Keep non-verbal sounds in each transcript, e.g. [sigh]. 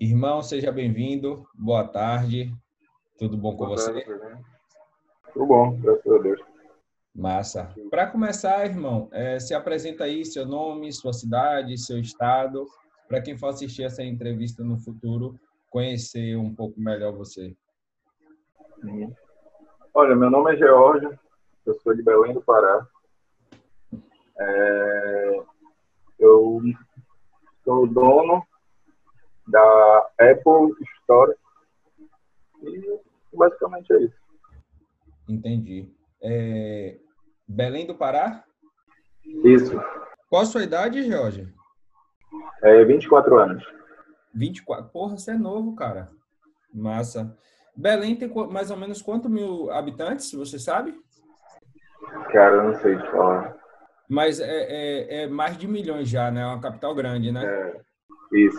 Irmão, seja bem-vindo. Boa tarde. Tudo bom com Boa você? Tarde, Tudo bom, graças a Deus. Massa. Para começar, irmão, é, se apresenta aí seu nome, sua cidade, seu estado, para quem for assistir essa entrevista no futuro, conhecer um pouco melhor você. Olha, meu nome é George, eu sou de Belém do Pará. É, eu sou dono da Apple Store. E basicamente é isso. Entendi. É... Belém do Pará? Isso. Qual a sua idade, Jorge? É 24 anos. 24? Porra, você é novo, cara. Massa. Belém tem mais ou menos quanto mil habitantes, você sabe? Cara, eu não sei te falar. Mas é, é, é mais de milhões já, né? É uma capital grande, né? É, isso.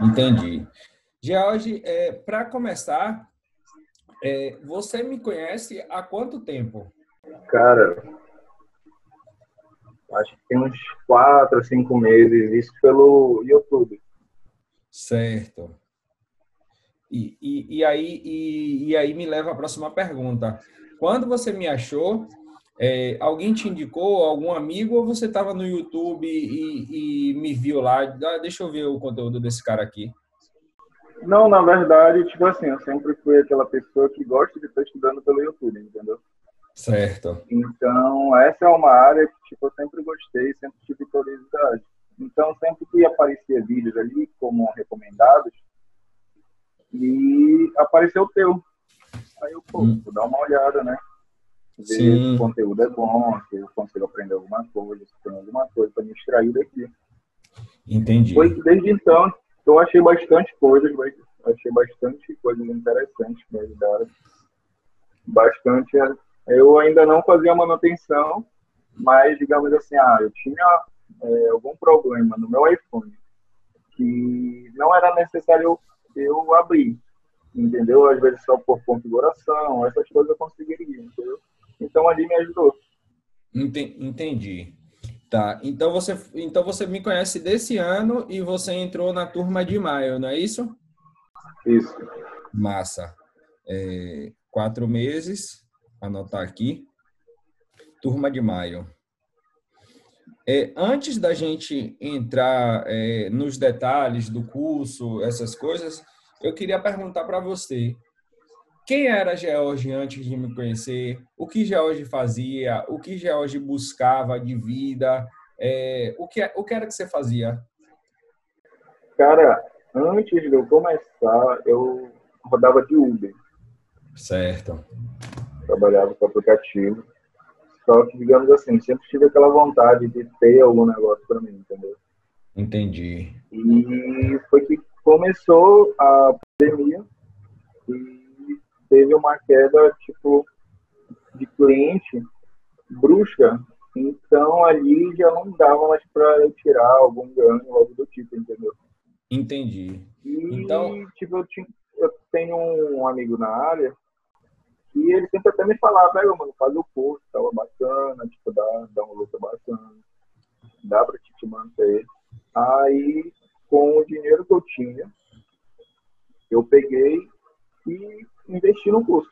Entendi. George, é, para começar, é, você me conhece há quanto tempo? Cara, acho que tem uns quatro, cinco meses, isso pelo YouTube. Certo. E, e, e aí, e, e, aí me leva à próxima pergunta. Quando você me achou, é, alguém te indicou, algum amigo, ou você estava no YouTube e, e, me viu lá? Ah, deixa eu ver o conteúdo desse cara aqui. Não, na verdade, tipo assim, eu sempre fui aquela pessoa que gosta de estar estudando pelo YouTube, entendeu? Certo. Então, essa é uma área que tipo, eu sempre gostei, sempre tive curiosidade. Então, sempre que aparecia vídeos ali como recomendados, e apareceu o teu. Aí eu, pô, hum. vou dar uma olhada, né? Ver Sim. se o conteúdo é bom, se eu consigo aprender alguma coisa, se tem alguma coisa para me extrair daqui. Entendi. Foi desde então eu achei bastante coisas, achei bastante coisas interessantes que me ajudaram. Bastante. Eu ainda não fazia manutenção, mas digamos assim, ah, eu tinha é, algum problema no meu iPhone que não era necessário eu abrir, entendeu? Às vezes só por configuração, essas coisas eu conseguiria, entendeu? Então ali me ajudou. Entendi. Tá. Então você, então você me conhece desse ano e você entrou na turma de maio, não é isso? Isso. Massa. É, quatro meses, anotar aqui. Turma de maio. É, antes da gente entrar é, nos detalhes do curso, essas coisas, eu queria perguntar para você quem era George antes de me conhecer, o que George fazia, o que George buscava de vida, é, o, que, o que era que você fazia? Cara, antes de eu começar, eu rodava de Uber. Certo. Trabalhava com aplicativo. Só que, digamos assim, sempre tive aquela vontade de ter algum negócio para mim, entendeu? Entendi. E foi que começou a pandemia e teve uma queda, tipo, de cliente brusca, então ali já não dava mais para tirar algum ganho, algo do tipo, entendeu? Entendi. E, então, tipo, eu, tinha, eu tenho um amigo na área e ele sempre até me falava, velho, mano, faz o curso, tava bacana, tipo, dá, dá um lucro bacana, dá pra te manter. Aí, com o dinheiro que eu tinha, eu peguei e investir no curso.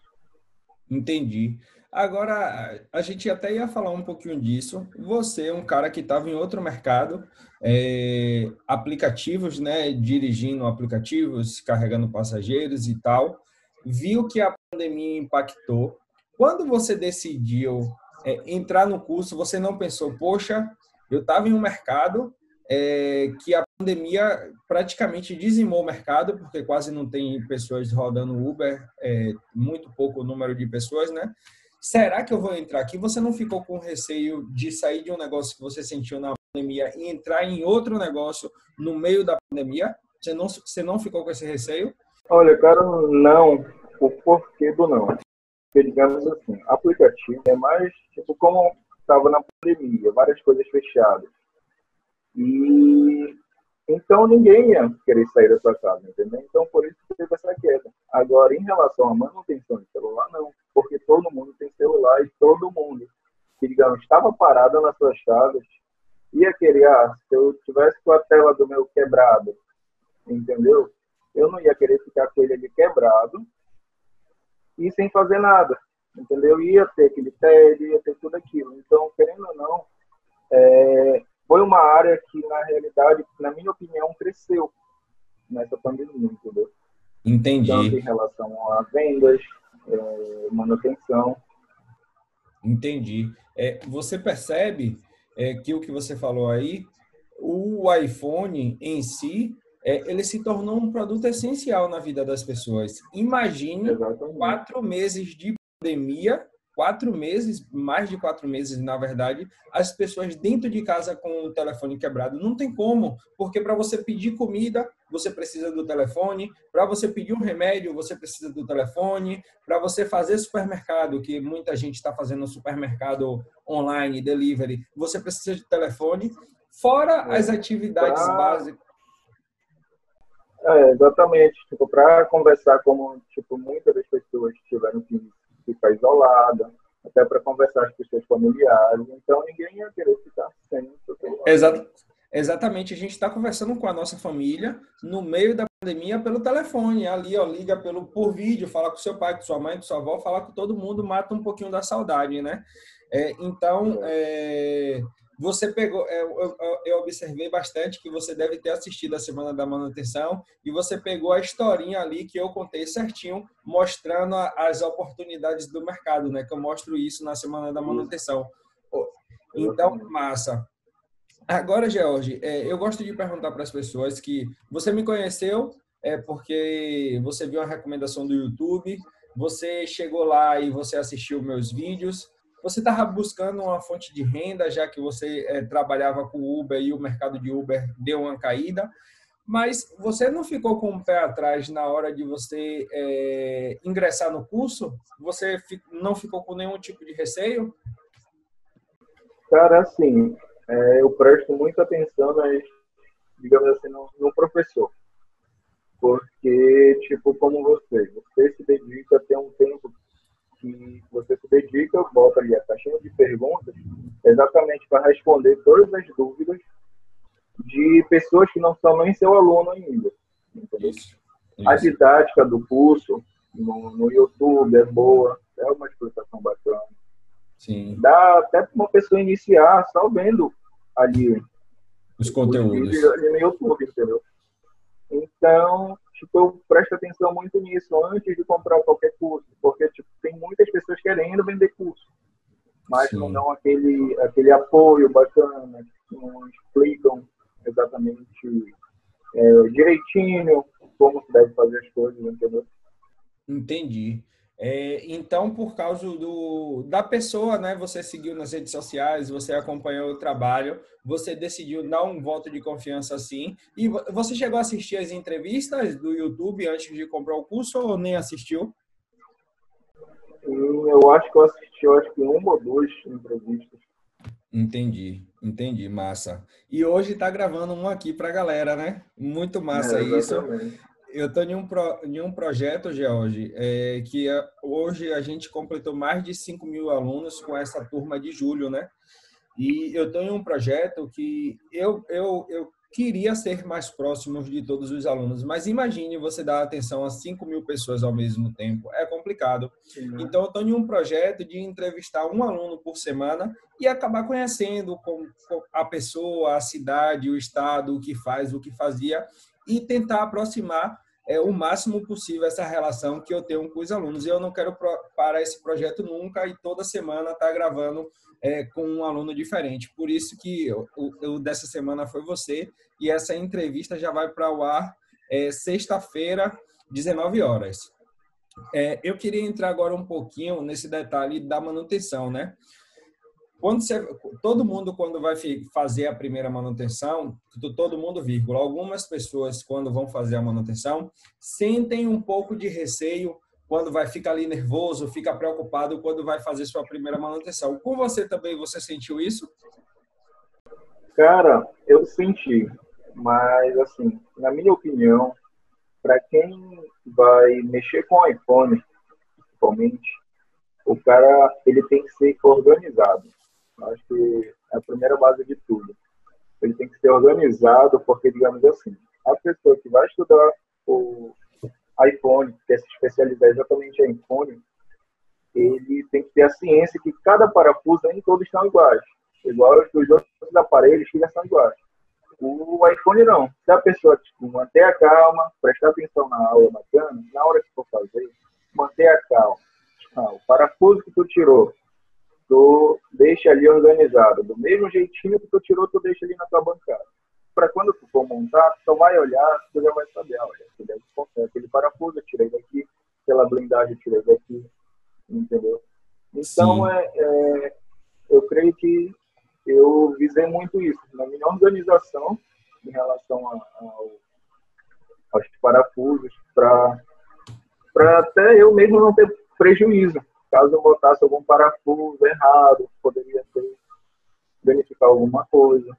Entendi. Agora, a gente até ia falar um pouquinho disso. Você é um cara que estava em outro mercado, é, aplicativos, né? Dirigindo aplicativos, carregando passageiros e tal. Viu que a pandemia impactou. Quando você decidiu é, entrar no curso, você não pensou, poxa, eu estava em um mercado é, que a pandemia praticamente dizimou o mercado, porque quase não tem pessoas rodando Uber, é, muito pouco o número de pessoas, né? Será que eu vou entrar aqui? Você não ficou com receio de sair de um negócio que você sentiu na pandemia e entrar em outro negócio no meio da pandemia? Você não, você não ficou com esse receio? Olha, cara, não. O porquê do não? Porque, digamos assim, aplicativo é mais, tipo, como estava na pandemia, várias coisas fechadas e então ninguém ia querer sair da sua casa, entendeu? Então por isso que teve essa queda. Agora, em relação à manutenção de celular, não, porque todo mundo tem celular e todo mundo que, digamos, estava parado nas suas casas, ia querer, ah, se eu tivesse com a tela do meu quebrado, entendeu? Eu não ia querer ficar com ele ali quebrado e sem fazer nada, entendeu? Ia ter aquele TED, ia ter tudo aquilo. Então, querendo ou não, é, foi uma área que, na realidade, na minha opinião, cresceu nessa pandemia, entendeu? Entendi. Tanto em relação a vendas, é, manutenção. Entendi. É, você percebe é, que o que você falou aí, o iPhone em si, é, ele se tornou um produto essencial na vida das pessoas. Imagine Exatamente. quatro meses de pandemia quatro meses, mais de quatro meses, na verdade, as pessoas dentro de casa com o telefone quebrado. Não tem como, porque para você pedir comida, você precisa do telefone, para você pedir um remédio, você precisa do telefone, para você fazer supermercado, que muita gente está fazendo supermercado online, delivery, você precisa de telefone, fora as atividades pra... básicas. É, exatamente. Tipo, para conversar como tipo, muitas das pessoas tiveram que ficar isolada, até para conversar com os seus familiares. Então, ninguém ia querer ficar sem Exato. Exatamente, a gente está conversando com a nossa família no meio da pandemia pelo telefone, ali, ó, liga pelo por vídeo, fala com seu pai, com sua mãe, com sua avó, fala com todo mundo, mata um pouquinho da saudade, né? É, então, é, você pegou, é, eu, eu, observei bastante que você deve ter assistido a Semana da Manutenção e você pegou a historinha ali que eu contei certinho, mostrando as oportunidades do mercado, né? Que eu mostro isso na Semana da Manutenção. Então, massa. Agora, George, é, eu gosto de perguntar para as pessoas que você me conheceu é porque você viu a recomendação do YouTube, você chegou lá e você assistiu meus vídeos, você estava buscando uma fonte de renda, já que você é, trabalhava com Uber e o mercado de Uber deu uma caída, mas você não ficou com o pé atrás na hora de você é, ingressar no curso? Você não ficou com nenhum tipo de receio? Cara, assim, é, eu presto muita atenção, nas, digamos assim, no, no professor. Porque, tipo, como você, você se dedica a ter um tempo que você se dedica, bota ali a caixinha de perguntas, exatamente para responder todas as dúvidas de pessoas que não são nem seu aluno ainda. Entendeu? Isso, isso. A didática do curso no, no YouTube é boa, é uma explicação bacana. Sim. Dá até para uma pessoa iniciar só vendo ali os conteúdos ali no YouTube, entendeu? Então, tipo, eu presto atenção muito nisso antes de comprar qualquer curso, porque tipo, tem muitas pessoas querendo vender curso, mas Sim. não dão aquele, aquele apoio bacana, não explicam exatamente é, direitinho como se deve fazer as coisas, entendeu? Entendi. É, então, por causa do, da pessoa, né, você seguiu nas redes sociais, você acompanhou o trabalho, você decidiu dar um voto de confiança assim. E você chegou a assistir as entrevistas do YouTube antes de comprar o curso ou nem assistiu? Eu acho que eu assisti, eu acho que uma ou duas entrevistas. Entendi, entendi, massa. E hoje está gravando um aqui para a galera, né? Muito massa é, isso eu estou em, um pro, em um projeto, George, é, que é, hoje a gente completou mais de 5 mil alunos com essa turma de julho, né? E eu estou em um projeto que eu, eu, eu queria ser mais próximo de todos os alunos, mas imagine você dar atenção a 5 mil pessoas ao mesmo tempo, é complicado. Sim. Então, eu estou em um projeto de entrevistar um aluno por semana e acabar conhecendo a pessoa, a cidade, o estado, o que faz, o que fazia, e tentar aproximar é, o máximo possível essa relação que eu tenho com os alunos. E eu não quero parar esse projeto nunca e toda semana estar tá gravando é, com um aluno diferente. Por isso que o dessa semana foi você e essa entrevista já vai para o ar é, sexta-feira, 19 horas. É, eu queria entrar agora um pouquinho nesse detalhe da manutenção, né? Quando você, todo mundo, quando vai fazer a primeira manutenção, todo mundo, vírgula, algumas pessoas, quando vão fazer a manutenção, sentem um pouco de receio quando vai ficar ali nervoso, fica preocupado quando vai fazer sua primeira manutenção. Com você também, você sentiu isso? Cara, eu senti, mas assim, na minha opinião, para quem vai mexer com o iPhone, principalmente, o cara ele tem que ser organizado. Acho que é a primeira base de tudo. Ele tem que ser organizado, porque, digamos assim, a pessoa que vai estudar o, especializar exatamente em iPhone, ele tem que ter a ciência que cada parafuso nem todos são iguais. Igual os outros aparelhos que são iguais. O iPhone não. Se a pessoa tipo, manter a calma, prestar atenção na aula bacana, na hora que for fazer, manter a calma. Ah, o parafuso que tu tirou, tu deixa ali organizado. Do mesmo jeitinho que tu tirou, tu deixa ali na tua bancada. Para quando tu for montar, tu vai olhar, tu já vai saber, olha, aquele parafuso eu tirei daqui, aquela blindagem eu tirei daqui, entendeu? Então, é, é, eu creio que eu visei muito isso, na minha organização em relação a, ao, aos parafusos, para até eu mesmo não ter prejuízo. Caso eu botasse algum parafuso errado, poderia ter, danificar alguma coisa.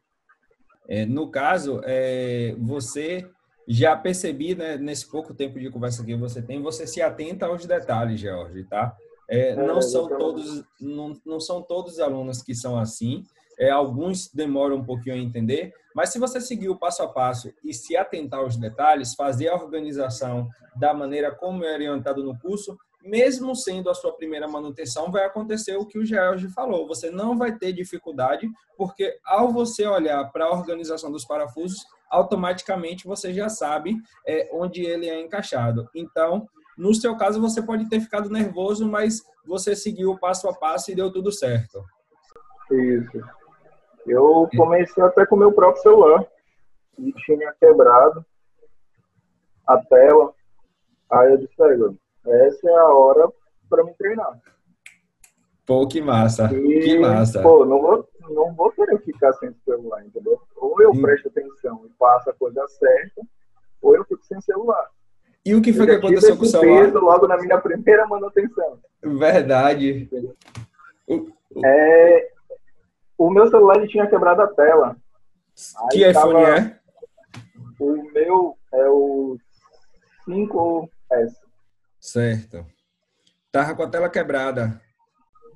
É, no caso, é, você já percebi, né, nesse pouco tempo de conversa que você tem, você se atenta aos detalhes, George, tá? É, não, é, são todos, não, não são todos os alunos que são assim, é, alguns demoram um pouquinho a entender, mas se você seguir o passo a passo e se atentar aos detalhes, fazer a organização da maneira como é orientado no curso, mesmo sendo a sua primeira manutenção, vai acontecer o que o George falou. Você não vai ter dificuldade, porque ao você olhar para a organização dos parafusos, automaticamente você já sabe é, onde ele é encaixado. Então, no seu caso, você pode ter ficado nervoso, mas você seguiu o passo a passo e deu tudo certo. Isso. Eu comecei até com o meu próprio celular e tinha quebrado a tela. Aí eu disse, essa é a hora para me treinar. Pô, que massa. E, que massa. Pô, não vou, não vou querer ficar sem celular, entendeu? Ou eu presto atenção e faço a coisa certa, ou eu fico sem celular. E o que foi que aconteceu com o celular? Peso logo na minha primeira manutenção. Verdade. É, o meu celular ele tinha quebrado a tela. que Aí iPhone tava, é? O meu é o 5S. Certo. Tava com a tela quebrada.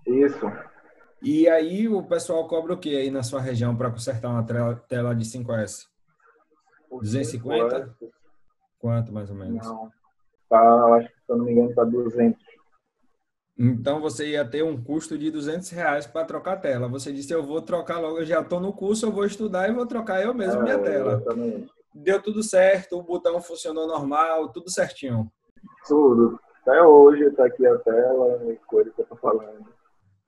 Isso. E aí o pessoal cobra o que aí na sua região para consertar uma tela de 5S? 250? Quanto, mais ou menos? Não. Tá, acho que, se eu não me engano, tá 200. Então, você ia ter um custo de 200 reais para trocar a tela. Você disse, eu vou trocar logo, eu já estou no curso, eu vou estudar e vou trocar eu mesmo é, minha tela. Exatamente. Deu tudo certo, o botão funcionou normal, tudo certinho. Tudo. Até hoje está aqui a tela, coisa que eu tô falando.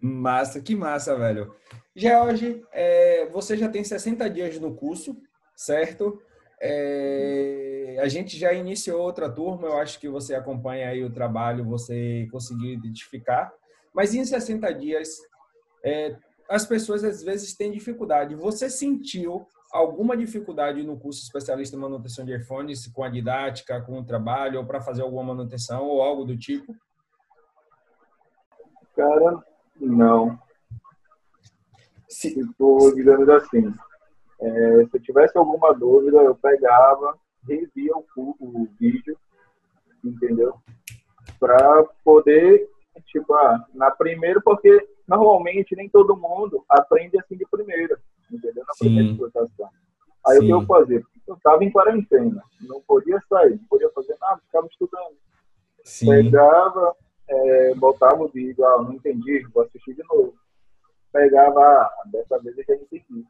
Massa, que massa, velho. George, é, você já tem 60 dias no curso, certo? É, a gente já iniciou outra turma, eu acho que você acompanha aí o trabalho, você conseguiu identificar. Mas em 60 dias, é, as pessoas às vezes têm dificuldade. Você sentiu alguma dificuldade no curso especialista em manutenção de iPhones com a didática, com o trabalho, ou para fazer alguma manutenção ou algo do tipo? Cara, não. Se... Tipo, digamos assim, é, se eu tivesse alguma dúvida, eu pegava, revia o, o vídeo, entendeu? Para poder, tipo, ah, na primeira, porque normalmente nem todo mundo aprende assim de primeira, entendeu? Na primeira explotação. Aí Sim. o que eu fazia? Eu estava em quarentena, não podia sair, não podia fazer nada, ficava estudando. Sim. Pegava, é, botava o vídeo, ah, não entendi, vou assistir de novo. Pegava, ah, dessa vez eu já entendi.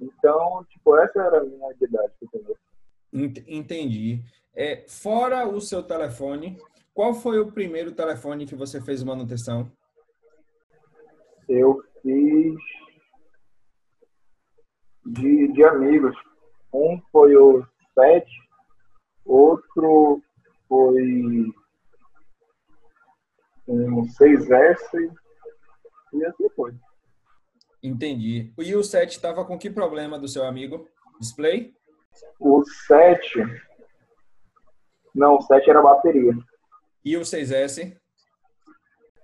Então, tipo, essa era a minha habilidade, entendeu? Entendi. É, fora o seu telefone, qual foi o primeiro telefone que você fez manutenção? Eu fiz de, de amigos. Um foi o 7, outro foi um 6S e assim foi. Entendi. E o 7 estava com que problema do seu amigo? Display? O 7. Não, o 7 era bateria. E o 6S?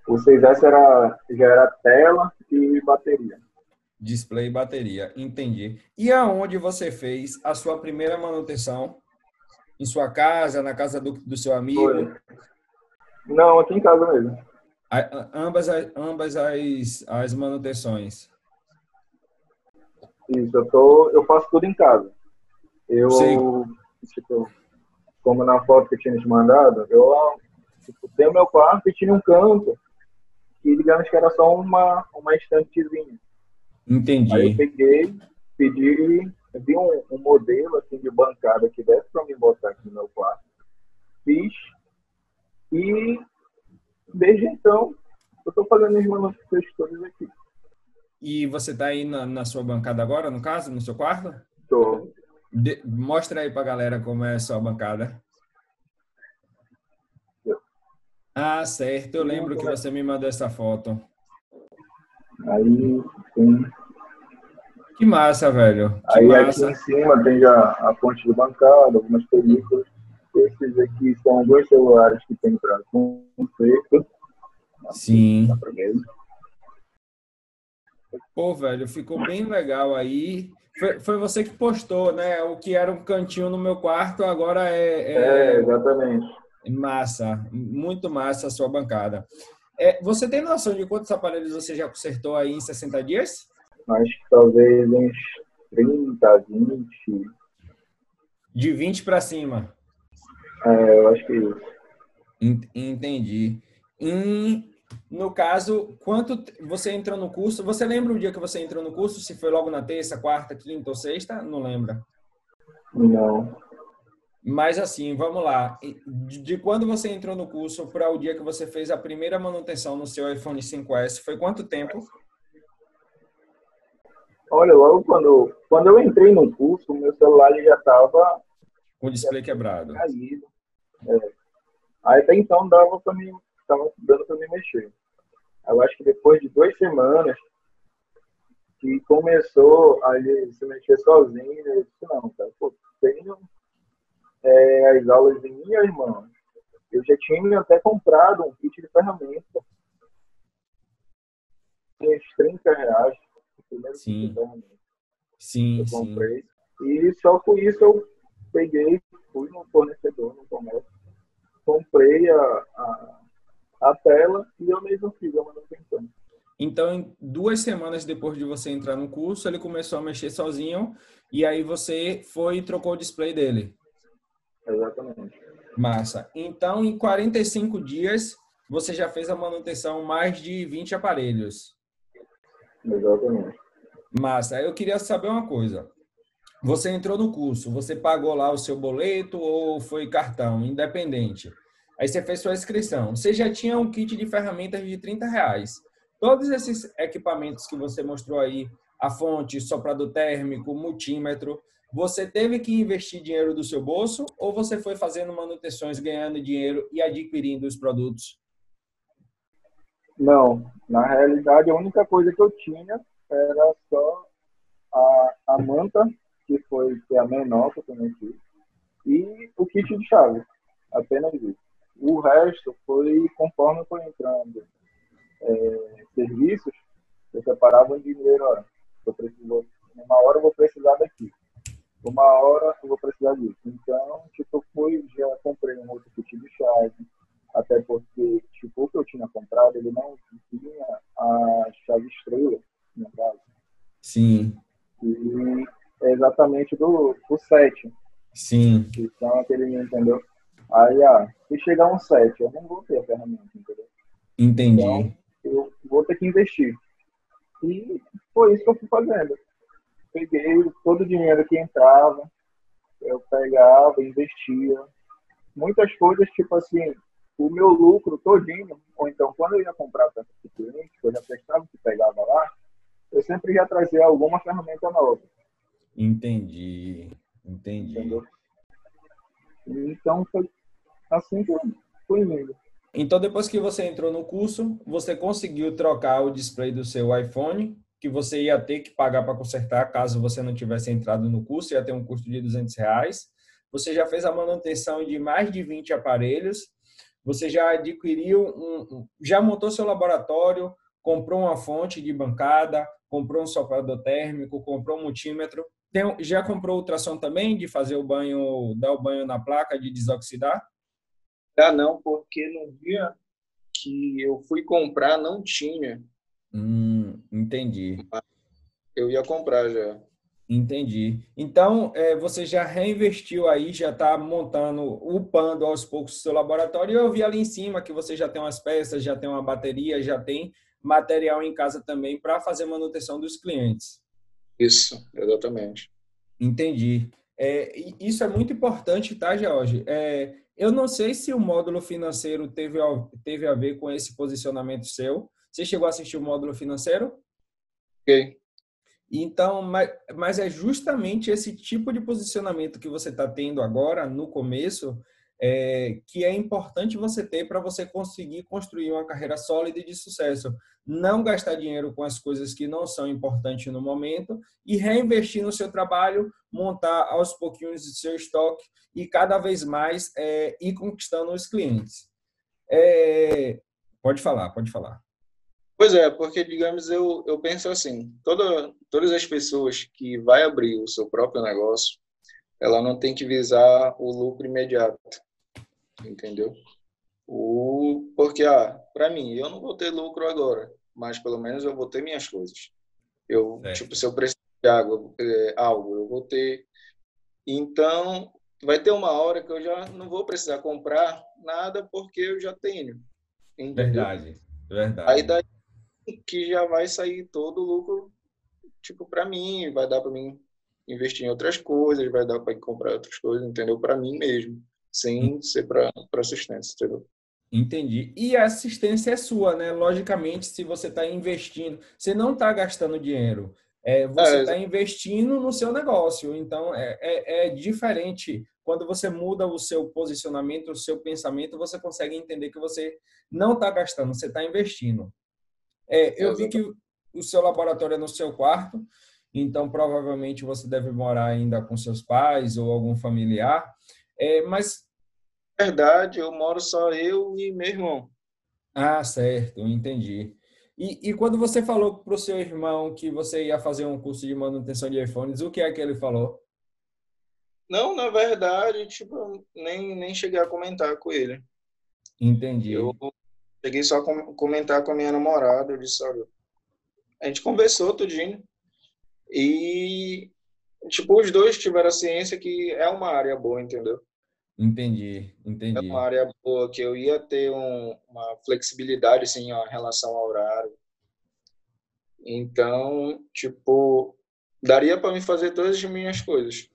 O 6S era, já era tela e bateria. Display e bateria, entendi. E aonde você fez a sua primeira manutenção? Em sua casa, na casa do, do seu amigo? Foi. Não, aqui em casa mesmo. A, ambas ambas as, as manutenções. Isso, eu, tô, eu faço tudo em casa. Eu, tipo, como na foto que tinha te mandado, eu Tipo, tem o meu quarto e tinha um canto que digamos que era só uma, uma estantezinha. Entendi. Aí eu peguei, pedi, vi um, um modelo assim, de bancada que desse para me botar aqui no meu quarto. Fiz e desde então eu estou fazendo as todas aqui. E você está aí na, na, sua bancada agora, no caso, no seu quarto? Estou. Mostra aí para a galera como é a sua bancada. Ah, certo. Eu lembro que você me mandou essa foto. Aí, sim. Que massa, velho. Que aí massa. aqui em cima tem já a fonte de bancada, algumas películas. Esses aqui são dois celulares que tem para conserto. Sim. Pô, velho, ficou bem legal aí. Foi, foi você que postou, né? O que era um cantinho no meu quarto, agora é. É, é exatamente. Massa, muito massa a sua bancada. É, você tem noção de quantos aparelhos você já consertou aí em 60 dias? Acho que talvez uns 30, 20. De 20 para cima? É, eu acho que é isso. Entendi. Em, no caso, quanto você entrou no curso? Você lembra o dia que você entrou no curso? Se foi logo na terça, quarta, quinta ou sexta? Não lembra? Não. Mas assim, vamos lá. De quando você entrou no curso para o dia que você fez a primeira manutenção no seu iPhone 5S, foi quanto tempo? Olha, logo quando, quando eu entrei no curso, meu celular já estava com o display quebrado. Caído. É. Aí até então dava para mim, estava dando para me mexer. Eu acho que depois de duas semanas que começou a se mexer sozinho, eu disse, não, cara, pô, tenho é, as aulas de minhas mãos. Eu já tinha até comprado um kit de ferramenta. Tinha uns 30 reais. Sim. Sim, eu comprei. Sim. E só com isso eu peguei, fui no fornecedor, no comércio, comprei a, a, a tela e eu mesmo fiz a manutenção. Então, duas semanas depois de você entrar no curso, ele começou a mexer sozinho e aí você foi e trocou o display dele. Exatamente. Massa. Então, em 45 dias, você já fez a manutenção mais de 20 aparelhos. Exatamente. Massa. Eu queria saber uma coisa. Você entrou no curso, você pagou lá o seu boleto ou foi cartão, independente. Aí você fez sua inscrição. Você já tinha um kit de ferramentas de 30 reais. Todos esses equipamentos que você mostrou aí, a fonte, soprador térmico, multímetro, você teve que investir dinheiro do seu bolso ou você foi fazendo manutenções, ganhando dinheiro e adquirindo os produtos? Não, na realidade a única coisa que eu tinha era só a, a manta, que foi é a menor que eu conheci, e o kit de chave, apenas isso. O resto foi conforme foi entrando é, serviços, eu separava um dinheiro, ó, eu preciso, uma hora eu vou precisar daqui uma hora eu vou precisar disso. Então, tipo, eu fui, já comprei um outro kit de chave, até porque, tipo, o que eu tinha comprado, ele não tinha a chave estrela, no caso. Sim. E é exatamente do, do 7. Sim. Então, aquele, entendeu? Aí, ah, se chegar um 7, eu não vou ter a ferramenta, entendeu? Entendi. Então, eu vou ter que investir. E foi isso que eu fui fazendo peguei todo o dinheiro que entrava, eu pegava, investia. Muitas coisas, tipo assim, o meu lucro todinho, ou então quando eu ia comprar para o cliente, que eu já prestava que pegava lá, eu sempre ia trazer alguma ferramenta nova. Entendi, entendi. Entendeu? Então foi assim que eu fui indo. Então, depois que você entrou no curso, você conseguiu trocar o display do seu iPhone que você ia ter que pagar para consertar caso você não tivesse entrado no curso, ia ter um custo de 200 reais. Você já fez a manutenção de mais de 20 aparelhos, você já adquiriu, um, já montou seu laboratório, comprou uma fonte de bancada, comprou um soprador térmico, comprou um multímetro. Tem, já comprou ultrassom também, de fazer o banho, dar o banho na placa, de desoxidar? Ah, não, porque no dia que eu fui comprar não tinha. Hum, entendi. Eu ia comprar já. Entendi. Então, é, você já reinvestiu aí, já está montando, upando aos poucos o seu laboratório. Eu vi ali em cima que você já tem umas peças, já tem uma bateria, já tem material em casa também para fazer manutenção dos clientes. Isso, exatamente. Entendi. É, isso é muito importante, tá, George? É, eu não sei se o módulo financeiro teve, teve a ver com esse posicionamento seu. Você chegou a assistir o módulo financeiro? Ok. Então, mas, mas é justamente esse tipo de posicionamento que você está tendo agora, no começo, é, que é importante você ter para você conseguir construir uma carreira sólida e de sucesso. Não gastar dinheiro com as coisas que não são importantes no momento e reinvestir no seu trabalho, montar aos pouquinhos o seu estoque e cada vez mais é, ir conquistando os clientes. É, pode falar, pode falar. Pois é, porque, digamos, eu, eu penso assim, toda, todas as pessoas que vai abrir o seu próprio negócio, ela não tem que visar o lucro imediato, entendeu? O, porque, ah, para mim, eu não vou ter lucro agora, mas pelo menos eu vou ter minhas coisas. Eu, é. tipo, se eu precisar de água, é, algo, eu vou ter. Então, vai ter uma hora que eu já não vou precisar comprar nada porque eu já tenho. Entendeu? Verdade, verdade. Aí daí que já vai sair todo o lucro, tipo, para mim, vai dar para mim investir em outras coisas, vai dar para comprar outras coisas, entendeu? Para mim mesmo, sem hum. ser para assistência, entendeu? Entendi. E a assistência é sua, né? Logicamente, se você está investindo, você não está gastando dinheiro, é, você está é, investindo no seu negócio. Então, é, é, é, diferente. Quando você muda o seu posicionamento, o seu pensamento, você consegue entender que você não está gastando, você está investindo. É, eu vi que o seu laboratório é no seu quarto, então provavelmente você deve morar ainda com seus pais ou algum familiar. É, mas. Verdade, eu moro só eu e meu irmão. Ah, certo, entendi. E, e quando você falou para o seu irmão que você ia fazer um curso de manutenção de iPhones, o que é que ele falou? Não, na verdade, tipo, nem, nem cheguei a comentar com ele. Entendi. Eu Cheguei só a comentar com a minha namorada, eu disse, olha, a gente conversou tudinho e, tipo, os dois tiveram a ciência que é uma área boa, entendeu? Entendi, entendi. É uma área boa, que eu ia ter um, uma flexibilidade, assim, em relação ao horário. Então, tipo, daria para me fazer todas as minhas coisas.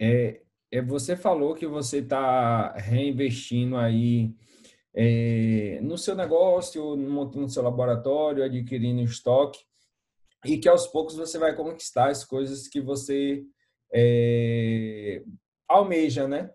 É, é, você falou que você está reinvestindo aí é, no seu negócio, montando seu laboratório, adquirindo estoque, e que aos poucos você vai conquistar as coisas que você é, almeja, né?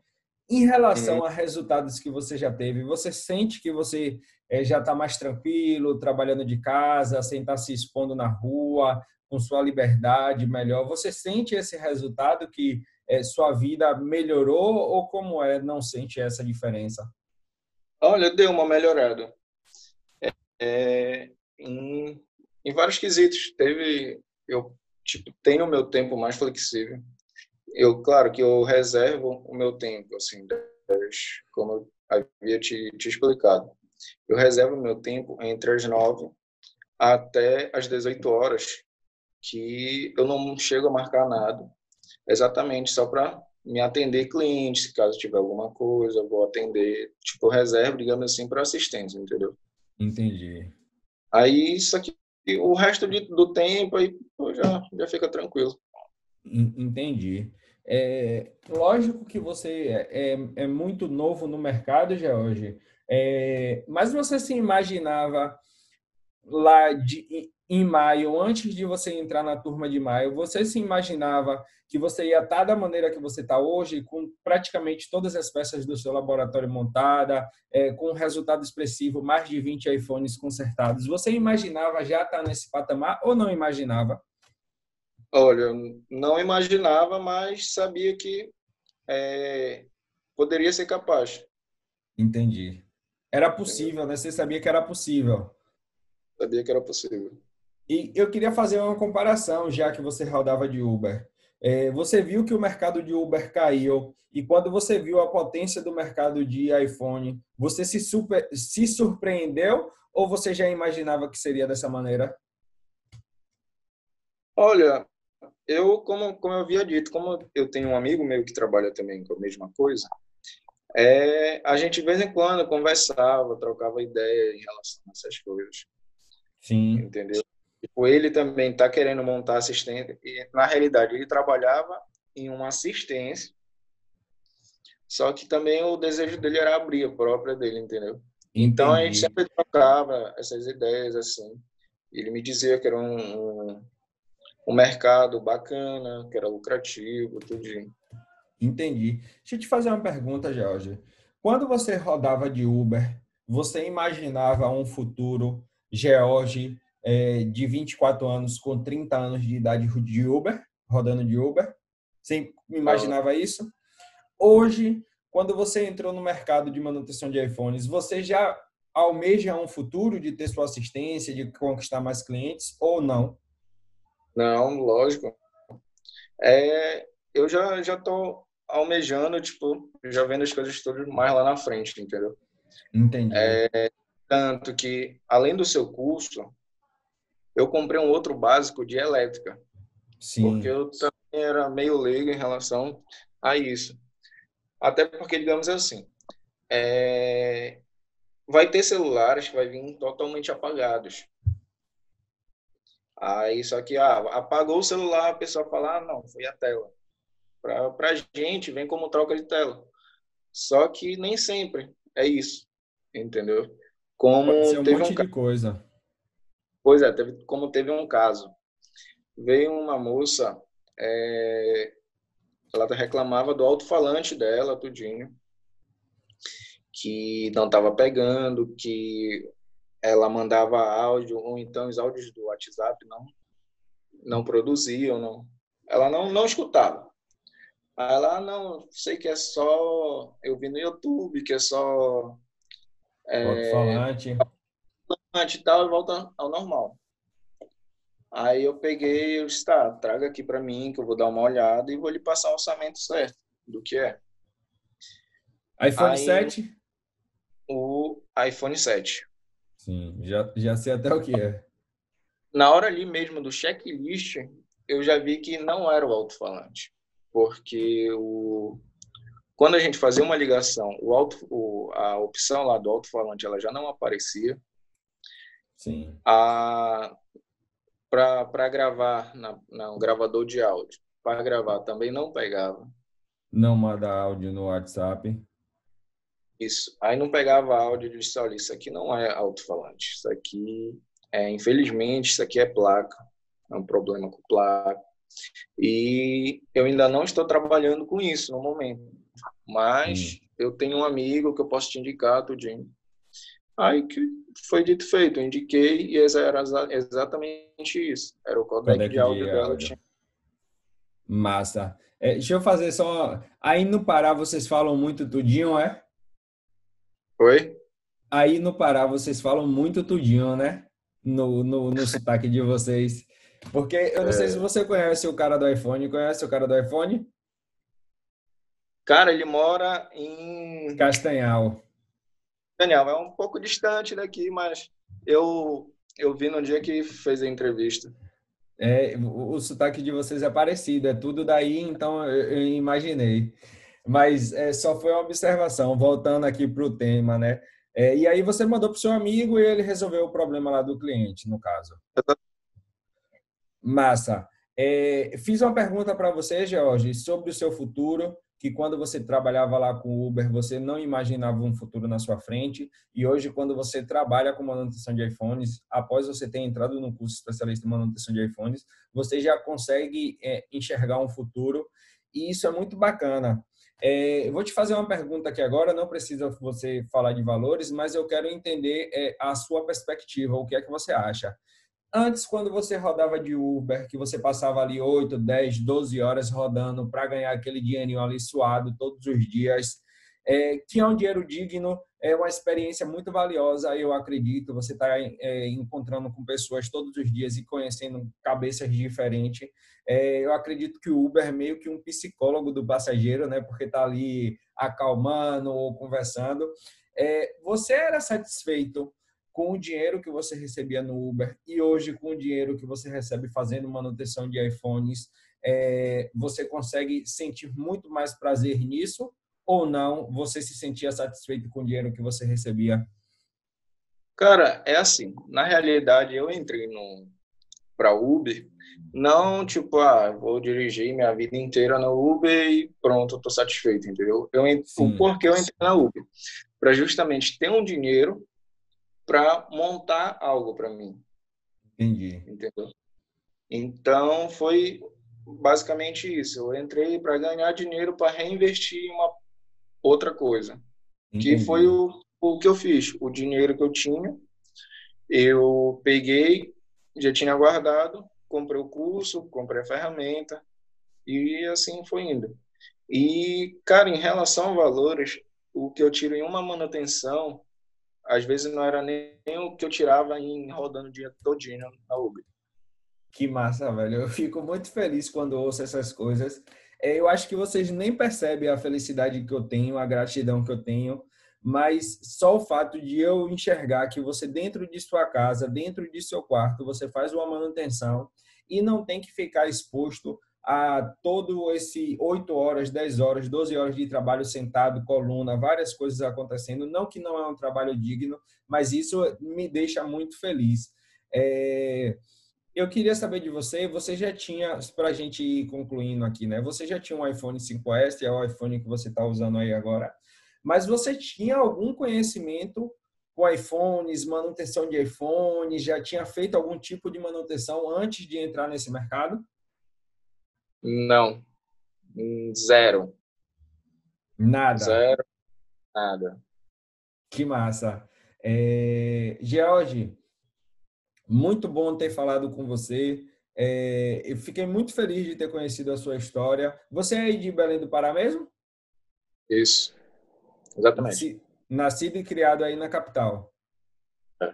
Em relação a resultados que você já teve, você sente que você é, já está mais tranquilo, trabalhando de casa, sem estar tá se expondo na rua, com sua liberdade melhor? Você sente esse resultado que é, sua vida melhorou ou como é? Não sente essa diferença? Olha, deu uma melhorada. É, é, em, em vários quesitos. Teve, eu tipo, tenho o meu tempo mais flexível. Eu, claro que eu reservo o meu tempo, assim, como eu havia te, te explicado. Eu reservo o meu tempo entre as nove até as 18 horas, que eu não chego a marcar nada, exatamente só para me atender clientes, caso tiver alguma coisa, vou atender, tipo, reserva, digamos assim, para assistência, entendeu? Entendi. Aí isso aqui, o resto de, do tempo aí pô, já, já fica tranquilo. Entendi. É, lógico que você é, é, é muito novo no mercado hoje, é, mas você se imaginava lá de, em maio, antes de você entrar na turma de maio, você se imaginava que você ia estar da maneira que você está hoje, com praticamente todas as peças do seu laboratório montada, é, com um resultado expressivo, mais de 20 iPhones consertados. Você imaginava já estar nesse patamar ou não imaginava? Olha, não imaginava, mas sabia que é, poderia ser capaz. Entendi. Era possível, né? Você sabia que era possível. Sabia que era possível. E eu queria fazer uma comparação, já que você rodava de Uber. É, você viu que o mercado de Uber caiu e quando você viu a potência do mercado de iPhone, você se, super, se surpreendeu ou você já imaginava que seria dessa maneira? Olha, eu, como, como eu havia dito, como eu tenho um amigo meu que trabalha também com a mesma coisa, é, a gente de vez em quando conversava, trocava ideia em relação a essas coisas. Sim. Entendeu? Tipo, ele também está querendo montar assistente, e na realidade ele trabalhava em uma assistência, só que também o desejo dele era abrir a própria dele, entendeu? Entendi. Então a gente sempre trocava essas ideias assim. Ele me dizia que era um, um, um mercado bacana, que era lucrativo, tudo. Entendi. Deixa eu te fazer uma pergunta, Jorge. Quando você rodava de Uber, você imaginava um futuro, George, é, de 24 anos com 30 anos de idade de Uber, rodando de Uber? Você imaginava isso? Hoje, quando você entrou no mercado de manutenção de iPhones, você já almeja um futuro de ter sua assistência, de conquistar mais clientes ou não? Não, lógico. É, eu já já tô almejando, tipo, já vendo as coisas todas mais lá na frente, entendeu? Entendi. É, tanto que, além do seu curso, eu comprei um outro básico de elétrica. Sim. Porque eu também era meio leigo em relação a isso. Até porque, digamos assim, é... vai ter celulares que vai vir totalmente apagados. Aí, só que, ah, apagou o celular, a pessoa fala, ah, não, foi a tela para a gente, vem como troca de tela. Só que nem sempre é isso, entendeu? Como um teve monte um de coisa. Pois é, teve, como teve um caso. Veio uma moça, é, ela reclamava do alto-falante dela, tudinho, que não estava pegando, que ela mandava áudio, ou então os áudios do WhatsApp não, não produziam, não, ela não, não escutava. Aí lá, não, sei que é só. Eu vi no YouTube que é só. É, falante. Falante e tal, e volta ao normal. Aí eu peguei, eu disse, tá, traga aqui para mim que eu vou dar uma olhada e vou lhe passar o orçamento certo do que é. iPhone Aí, 7? O iPhone 7. Sim, já, já sei até o que é. Na hora ali mesmo do checklist, eu já vi que não era o alto-falante porque o, quando a gente fazia uma ligação, o alto, o, a opção lá do alto-falante ela já não aparecia. Sim. Para gravar na, no gravador de áudio, para gravar também não pegava. Não manda áudio no WhatsApp. Isso. Aí não pegava áudio de disse, olha, isso aqui não é alto-falante. Isso aqui, é, infelizmente, isso aqui é placa. É um problema com placa. E eu ainda não estou trabalhando com isso no momento. Mas hum. eu tenho um amigo que eu posso te indicar, tudinho. Aí que foi dito feito, eu indiquei e era exatamente isso. Era o codec, codec de áudio de dela. Áudio. Massa. É, deixa eu fazer só. Aí no Pará vocês falam muito tudinho, é? Oi? Aí no Pará vocês falam muito tudinho, né? No, no, no [laughs] sotaque de vocês. Porque eu não é... sei se você conhece o cara do iPhone. Conhece o cara do iPhone? Cara, ele mora em. Castanhal. Castanhal, é um pouco distante daqui, mas eu, eu vi no dia que fez a entrevista. É, o, sotaque de vocês é parecido, é tudo daí, então eu, eu imaginei. Mas é, só foi uma observação, voltando aqui para o tema, né? É, e aí você mandou para o seu amigo e ele resolveu o problema lá do cliente, no caso. Massa. É, fiz uma pergunta para você, George, sobre o seu futuro, que quando você trabalhava lá com o Uber, você não imaginava um futuro na sua frente, e hoje, quando você trabalha com manutenção de iPhones, após você ter entrado no curso especialista em manutenção de iPhones, você já consegue é, enxergar um futuro, e isso é muito bacana. É, eu vou te fazer uma pergunta aqui agora, não precisa você falar de valores, mas eu quero entender é, a sua perspectiva, o que é que você acha. Antes, quando você rodava de Uber, que você passava ali 8, 10, 12 horas rodando para ganhar aquele dinheirinho ali suado todos os dias, é, que é um dinheiro digno, é uma experiência muito valiosa, eu acredito. Você está é, encontrando com pessoas todos os dias e conhecendo cabeças diferentes. É, eu acredito que o Uber é meio que um psicólogo do passageiro, né? Porque está ali acalmando ou conversando. É, você era satisfeito com o dinheiro que você recebia no Uber e hoje com o dinheiro que você recebe fazendo manutenção de iPhones, é, você consegue sentir muito mais prazer nisso ou não? Você se sentia satisfeito com o dinheiro que você recebia? Cara, é assim. Na realidade, eu entrei no para Uber, não tipo, ah, vou dirigir minha vida inteira na Uber e pronto, estou satisfeito, entendeu? Eu, o porquê eu entrei na Uber? Para justamente ter um dinheiro para montar algo para mim. Entendi. Entendeu? Então, foi basicamente isso. Eu entrei para ganhar dinheiro para reinvestir em uma outra coisa. Entendi. Que foi o, o que eu fiz. O dinheiro que eu tinha, eu peguei, já tinha guardado, comprei o curso, comprei a ferramenta e assim foi indo. E, cara, em relação a valores, o que eu tiro em uma manutenção às vezes não era nem o que eu tirava em rodando o dia todinho na Uber. Que massa, velho. Eu fico muito feliz quando ouço essas coisas. É, eu acho que vocês nem percebem a felicidade que eu tenho, a gratidão que eu tenho, mas só o fato de eu enxergar que você dentro de sua casa, dentro de seu quarto, você faz uma manutenção e não tem que ficar exposto a todo esse 8 horas, 10 horas, 12 horas de trabalho sentado, coluna, várias coisas acontecendo. Não que não é um trabalho digno, mas isso me deixa muito feliz. É... Eu queria saber de você, você já tinha, para a gente ir concluindo aqui, né? Você já tinha um iPhone 5S, é o iPhone que você está usando aí agora, mas você tinha algum conhecimento com iPhones, manutenção de iPhone, já tinha feito algum tipo de manutenção antes de entrar nesse mercado? Não. Zero. Nada. Zero. Nada. Que massa. É, George, muito bom ter falado com você. É, eu fiquei muito feliz de ter conhecido a sua história. Você é de Belém do Pará mesmo? Isso. Exatamente. Nascido e criado aí na capital. É.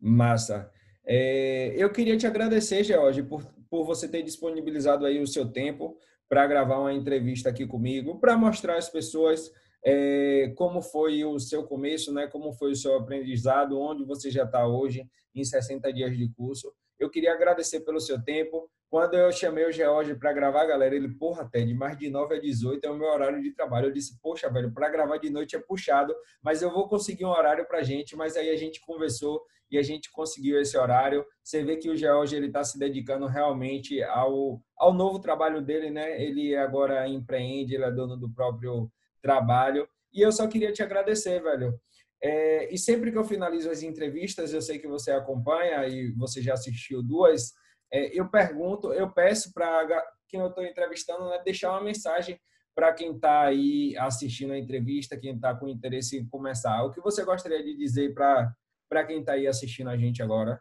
Massa. É, eu queria te agradecer, George, por, por você ter disponibilizado aí o seu tempo para gravar uma entrevista aqui comigo, para mostrar às pessoas é, como foi o seu começo, né? como foi o seu aprendizado, onde você já está hoje em 60 dias de curso. Eu queria agradecer pelo seu tempo. Quando eu chamei o George para gravar, galera, ele, porra, de mais de 9 a 18 é o meu horário de trabalho. Eu disse, poxa, velho, para gravar de noite é puxado, mas eu vou conseguir um horário para gente. Mas aí a gente conversou e a gente conseguiu esse horário. Você vê que o George ele está se dedicando realmente ao, ao novo trabalho dele, né? Ele agora empreende, ele é dono do próprio trabalho. E eu só queria te agradecer, velho. É, e sempre que eu finalizo as entrevistas, eu sei que você acompanha e você já assistiu duas é, eu pergunto, eu peço para quem eu estou entrevistando né, deixar uma mensagem para quem está aí assistindo a entrevista, quem está com interesse em começar. O que você gostaria de dizer para quem está aí assistindo a gente agora?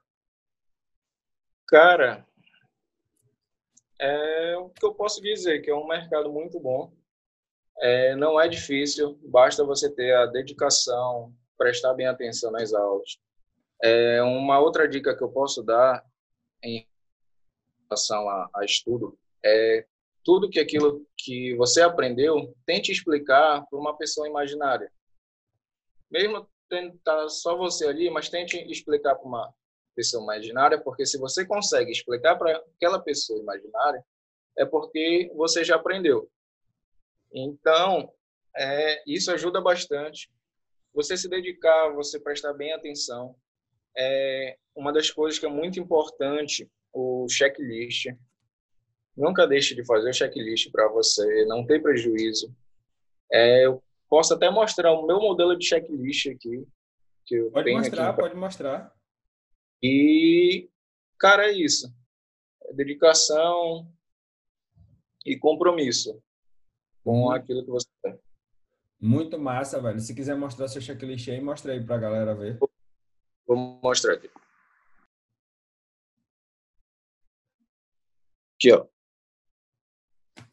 Cara, é o que eu posso dizer, que é um mercado muito bom. É, não é difícil, basta você ter a dedicação, prestar bem atenção nas aulas. É, uma outra dica que eu posso dar em relação a, a estudo é tudo que aquilo que você aprendeu, tente explicar para uma pessoa imaginária. Mesmo tentar só você ali, mas tente explicar para uma pessoa imaginária, porque se você consegue explicar para aquela pessoa imaginária, é porque você já aprendeu. Então, é, isso ajuda bastante. Você se dedicar, você prestar bem atenção. É uma das coisas que é muito importante o checklist. Nunca deixe de fazer o checklist para você não ter prejuízo. É, eu posso até mostrar o meu modelo de checklist aqui. Que eu pode tenho mostrar, aqui. pode mostrar. E, cara, é isso. Dedicação e compromisso com hum. aquilo que você tem. Muito massa, velho. Se quiser mostrar seu checklist aí, mostra aí pra galera ver. Vou mostrar aqui. Aqui, ó.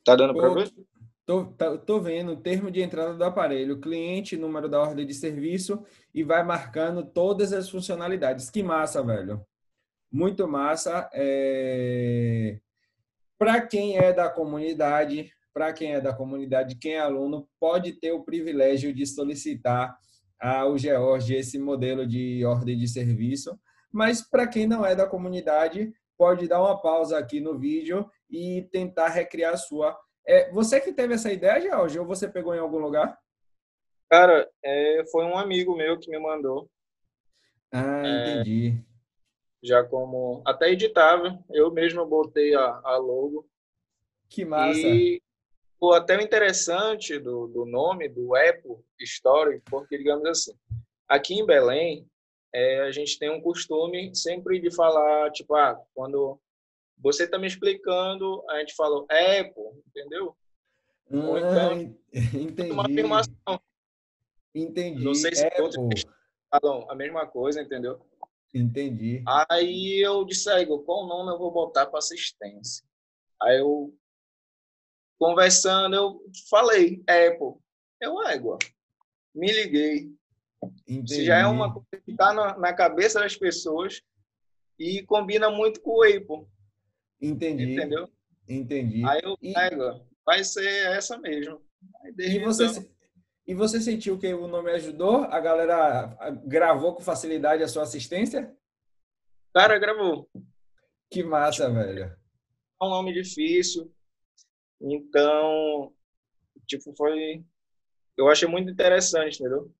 Tá dando para ver? Tô, tá, tô vendo o termo de entrada do aparelho, cliente, número da ordem de serviço e vai marcando todas as funcionalidades. Que massa, velho. Muito massa. É... Para quem é da comunidade, para quem é da comunidade, quem é aluno, pode ter o privilégio de solicitar ao George esse modelo de ordem de serviço. Mas para quem não é da comunidade, pode dar uma pausa aqui no vídeo e tentar recriar a sua. É, você que teve essa ideia, George, ou você pegou em algum lugar? Cara, é, foi um amigo meu que me mandou. Ah, é, entendi. Já como até editava, eu mesmo botei a, a logo. Que massa. E pô, até o interessante do, do nome do Apple Story, porque digamos assim, aqui em Belém é, a gente tem um costume sempre de falar, tipo, ah, quando você está me explicando, a gente fala Apple, entendeu? Ou ah, então, [laughs] entendi. uma afirmação. Entendi. Não sei se Apple. outros falam a mesma coisa, entendeu? Entendi. Aí eu disse, aí, qual nome eu vou botar para assistência? Aí eu, conversando, eu falei, Apple. Eu, égua, me liguei. Entendi. Isso já é uma coisa que está na, na, cabeça das pessoas e combina muito com o Apple. Entendi. Entendeu? Entendi. Aí eu, e... égua, vai ser essa mesmo. E você, então... e você sentiu que o nome ajudou? A galera gravou com facilidade a sua assistência? Cara, gravou. Que massa, velho. É um nome difícil. Então, tipo, foi. Eu achei muito interessante, entendeu?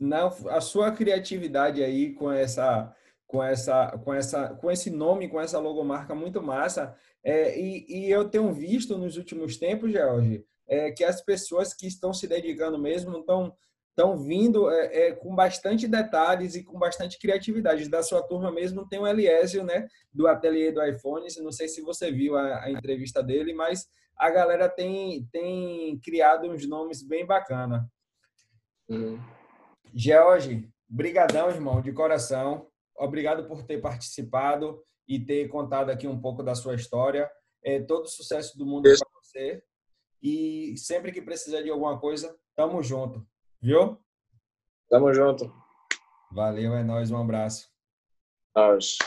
Não, a sua criatividade aí com essa com essa com essa com esse nome com essa logomarca muito massa é, e, e, eu tenho visto nos últimos tempos George é, que as pessoas que estão se dedicando mesmo estão estão vindo é, é, com bastante detalhes e com bastante criatividade. Da sua turma mesmo tem o Eliésio né do ateliê do iPhone. Não sei se você viu a, a entrevista dele mas a galera tem tem criado uns nomes bem bacana. Uhum. George brigadão irmão de coração obrigado por ter participado e ter contado aqui um pouco da sua história. É, todo sucesso do mundo para você. E sempre que precisar de alguma coisa, tamo junto. Viu? Tamo junto. Valeu, é nóis. Um abraço. Nós.